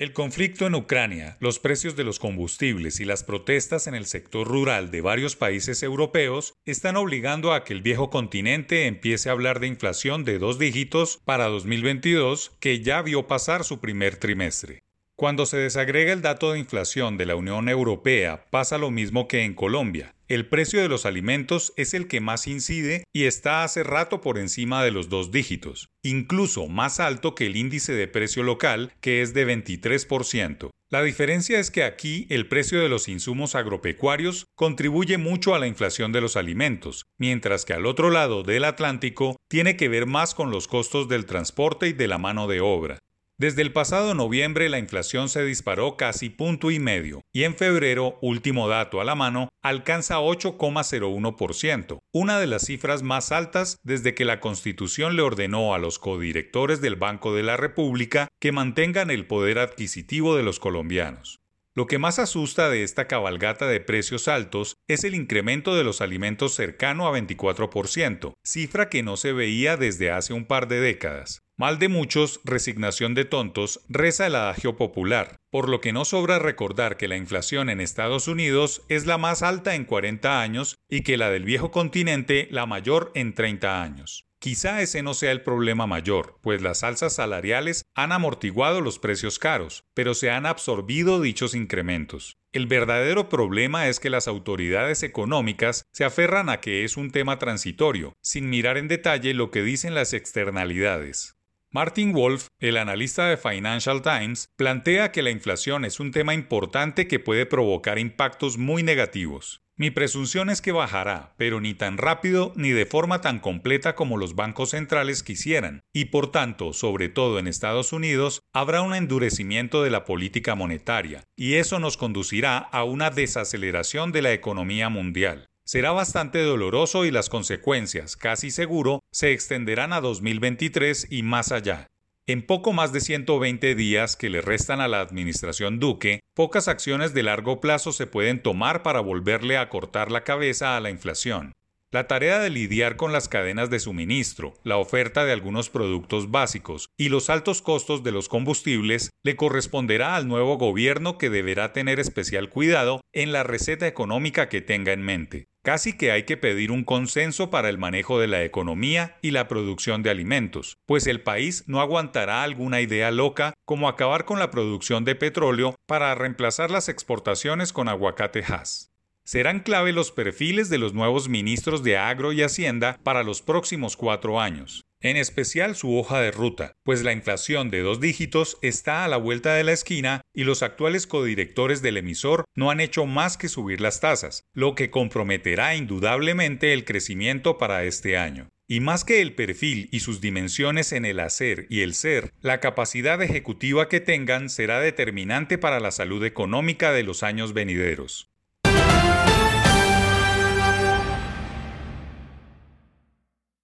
El conflicto en Ucrania, los precios de los combustibles y las protestas en el sector rural de varios países europeos están obligando a que el viejo continente empiece a hablar de inflación de dos dígitos para 2022, que ya vio pasar su primer trimestre. Cuando se desagrega el dato de inflación de la Unión Europea, pasa lo mismo que en Colombia. El precio de los alimentos es el que más incide y está hace rato por encima de los dos dígitos, incluso más alto que el índice de precio local, que es de 23%. La diferencia es que aquí el precio de los insumos agropecuarios contribuye mucho a la inflación de los alimentos, mientras que al otro lado del Atlántico tiene que ver más con los costos del transporte y de la mano de obra. Desde el pasado noviembre la inflación se disparó casi punto y medio y en febrero, último dato a la mano, alcanza 8,01%, una de las cifras más altas desde que la Constitución le ordenó a los codirectores del Banco de la República que mantengan el poder adquisitivo de los colombianos. Lo que más asusta de esta cabalgata de precios altos es el incremento de los alimentos cercano a 24%, cifra que no se veía desde hace un par de décadas. Mal de muchos, resignación de tontos, reza el adagio popular, por lo que no sobra recordar que la inflación en Estados Unidos es la más alta en 40 años y que la del viejo continente la mayor en 30 años. Quizá ese no sea el problema mayor, pues las alzas salariales han amortiguado los precios caros, pero se han absorbido dichos incrementos. El verdadero problema es que las autoridades económicas se aferran a que es un tema transitorio, sin mirar en detalle lo que dicen las externalidades. Martin Wolf, el analista de Financial Times, plantea que la inflación es un tema importante que puede provocar impactos muy negativos. Mi presunción es que bajará, pero ni tan rápido ni de forma tan completa como los bancos centrales quisieran, y por tanto, sobre todo en Estados Unidos, habrá un endurecimiento de la política monetaria, y eso nos conducirá a una desaceleración de la economía mundial será bastante doloroso y las consecuencias, casi seguro, se extenderán a 2023 y más allá. En poco más de 120 días que le restan a la administración Duque, pocas acciones de largo plazo se pueden tomar para volverle a cortar la cabeza a la inflación. La tarea de lidiar con las cadenas de suministro, la oferta de algunos productos básicos y los altos costos de los combustibles le corresponderá al nuevo gobierno que deberá tener especial cuidado en la receta económica que tenga en mente. Casi que hay que pedir un consenso para el manejo de la economía y la producción de alimentos, pues el país no aguantará alguna idea loca como acabar con la producción de petróleo para reemplazar las exportaciones con aguacate Hass serán clave los perfiles de los nuevos ministros de Agro y Hacienda para los próximos cuatro años. En especial su hoja de ruta, pues la inflación de dos dígitos está a la vuelta de la esquina y los actuales codirectores del emisor no han hecho más que subir las tasas, lo que comprometerá indudablemente el crecimiento para este año. Y más que el perfil y sus dimensiones en el hacer y el ser, la capacidad ejecutiva que tengan será determinante para la salud económica de los años venideros.